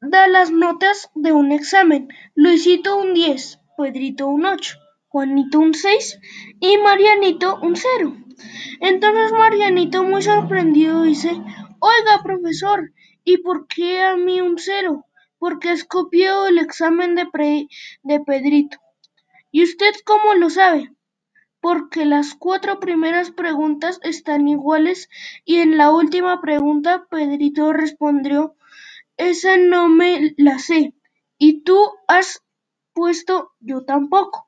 da las notas de un examen: Luisito un diez, Pedrito un ocho, Juanito un seis y Marianito un cero. Entonces Marianito muy sorprendido dice: Oiga, profesor, ¿y por qué a mí un cero? Porque has copiado el examen de, de Pedrito. ¿Y usted cómo lo sabe? Porque las cuatro primeras preguntas están iguales y en la última pregunta Pedrito respondió esa no me la sé y tú has puesto yo tampoco.